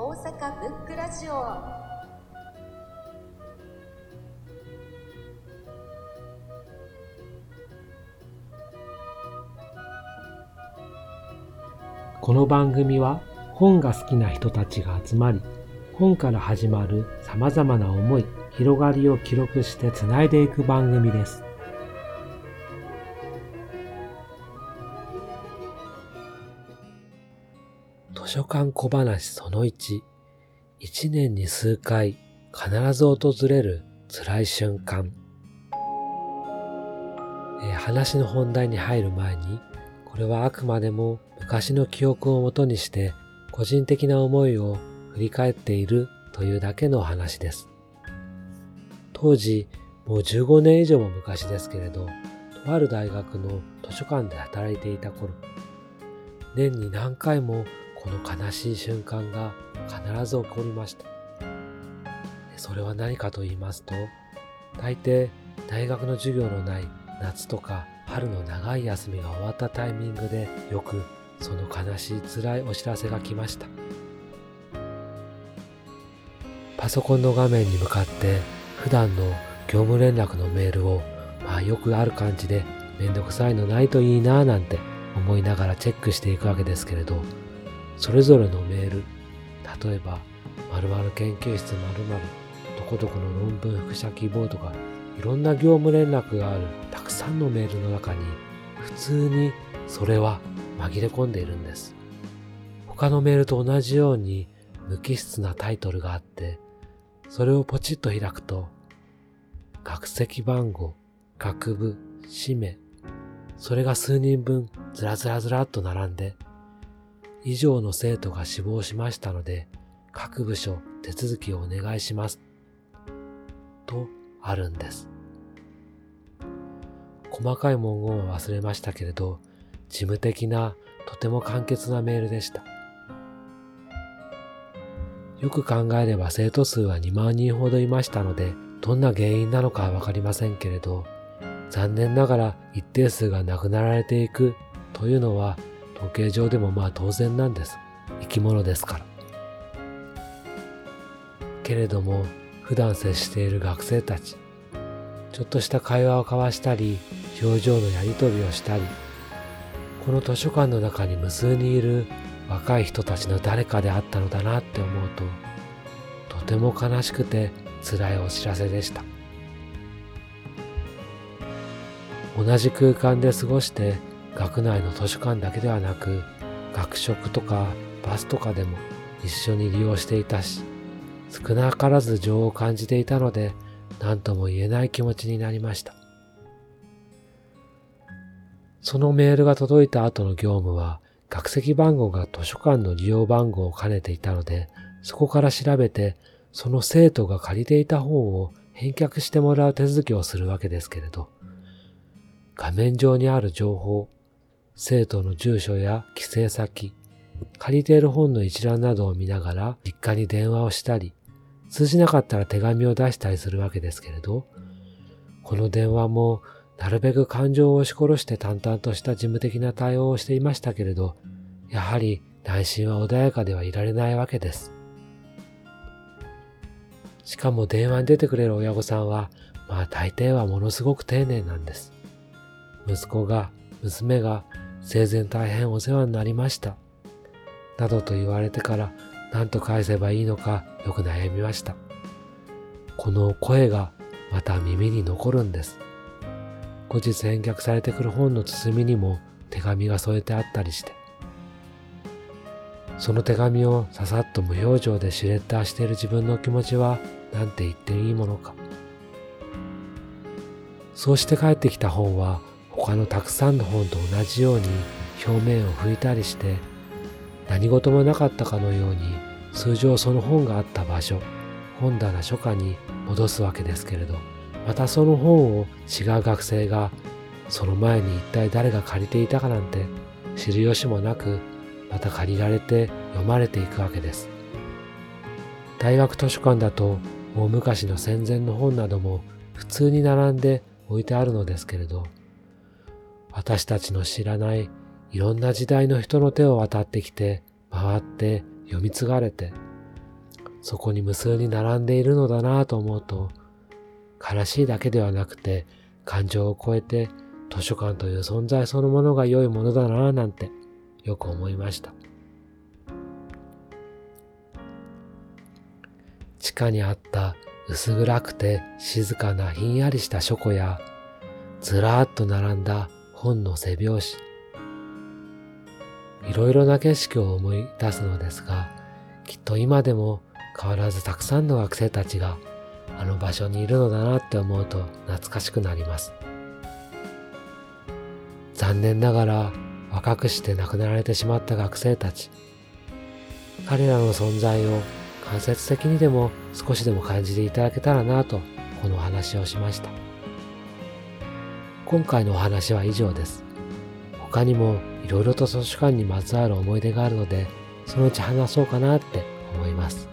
大阪ブックラジオこの番組は本が好きな人たちが集まり本から始まる様々な思い、広がりを記録してつないでいく番組です。図書館小話その1、一年に数回必ず訪れる辛い瞬間。えー話の本題に入る前に、これはあくまでも昔の記憶をもとにして個人的な思いを振り返っているというだけの話です。当時、もう15年以上も昔ですけれど、とある大学の図書館で働いていた頃、年に何回もこの悲しい瞬間が必ず起こりました。それは何かと言いますと、大抵大学の授業のない夏とか春の長い休みが終わったタイミングでよくその悲しい辛いお知らせが来ました。パソコンの画面に向かって普段の業務連絡のメールをまあよくある感じでめんどくさいのないといいなぁなんて思いながらチェックしていくわけですけれどそれぞれのメール例えば〇〇研究室〇〇どこどこの論文複写希望とかいろんな業務連絡があるたくさんのメールの中に普通にそれは紛れ込んでいるんです。他のメールと同じように無機質なタイトルがあってそれをポチッと開くと、学籍番号、学部、氏名、それが数人分ずらずらずらっと並んで、以上の生徒が死亡しましたので、各部署手続きをお願いします。とあるんです。細かい文言は忘れましたけれど、事務的なとても簡潔なメールでした。よく考えれば生徒数は2万人ほどいましたので、どんな原因なのかはわかりませんけれど、残念ながら一定数が亡くなられていくというのは統計上でもまあ当然なんです。生き物ですから。けれども、普段接している学生たち、ちょっとした会話を交わしたり、表情のやり取りをしたり、この図書館の中に無数にいる若い人たちの誰かであったのだなって思うと、とても悲しくて辛いお知らせでした。同じ空間で過ごして学内の図書館だけではなく、学食とかバスとかでも一緒に利用していたし、少なからず情を感じていたので、何とも言えない気持ちになりました。そのメールが届いた後の業務は、学籍番号が図書館の利用番号を兼ねていたので、そこから調べて、その生徒が借りていた本を返却してもらう手続きをするわけですけれど、画面上にある情報、生徒の住所や帰省先、借りている本の一覧などを見ながら実家に電話をしたり、通じなかったら手紙を出したりするわけですけれど、この電話もなるべく感情を押し殺して淡々とした事務的な対応をしていましたけれど、やはり内心は穏やかではいられないわけです。しかも電話に出てくれる親御さんは、まあ大抵はものすごく丁寧なんです。息子が、娘が生前大変お世話になりました。などと言われてから何と返せばいいのかよく悩みました。この声がまた耳に残るんです。後日返却されてくる本の包みにも手紙が添えてあったりして。その手紙をささっと無表情でシュレッダーしている自分の気持ちはなんて言っていいものか。そうして帰ってきた本は他のたくさんの本と同じように表面を拭いたりして何事もなかったかのように通常その本があった場所、本棚書家に戻すわけですけれど、またその本を違う学生がその前に一体誰が借りていたかなんて知る由もなくまた借りられて読まれていくわけです。大学図書館だと大昔の戦前の本なども普通に並んで置いてあるのですけれど、私たちの知らないいろんな時代の人の手を渡ってきて回って読み継がれてそこに無数に並んでいるのだなぁと思うと、悲しいだけではなくて、感情を超えて図書館という存在そのものが良いものだなぁなんてよく思いました。地下にあった薄暗くて静かなひんやりした書庫や、ずらーっと並んだ本の背表紙。いろいろな景色を思い出すのですが、きっと今でも変わらずたくさんの学生たちがあの場所にいるのだなって思うと懐かしくなります。残念ながら若くして亡くなられてしまった学生たち。彼らの存在を間接的にでも少しでも感じていただけたらなとこの話をしました。今回のお話は以上です。他にも色々と図書館にまつわる思い出があるので、そのうち話そうかなって思います。